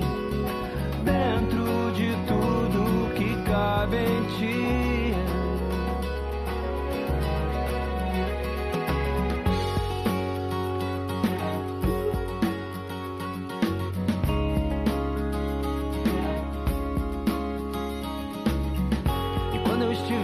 dentro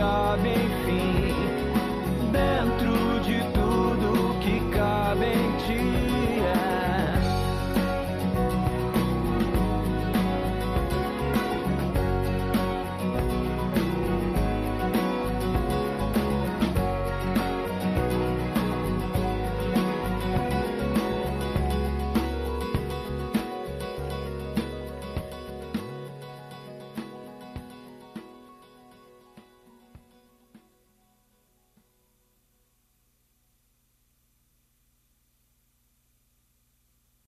God may feed.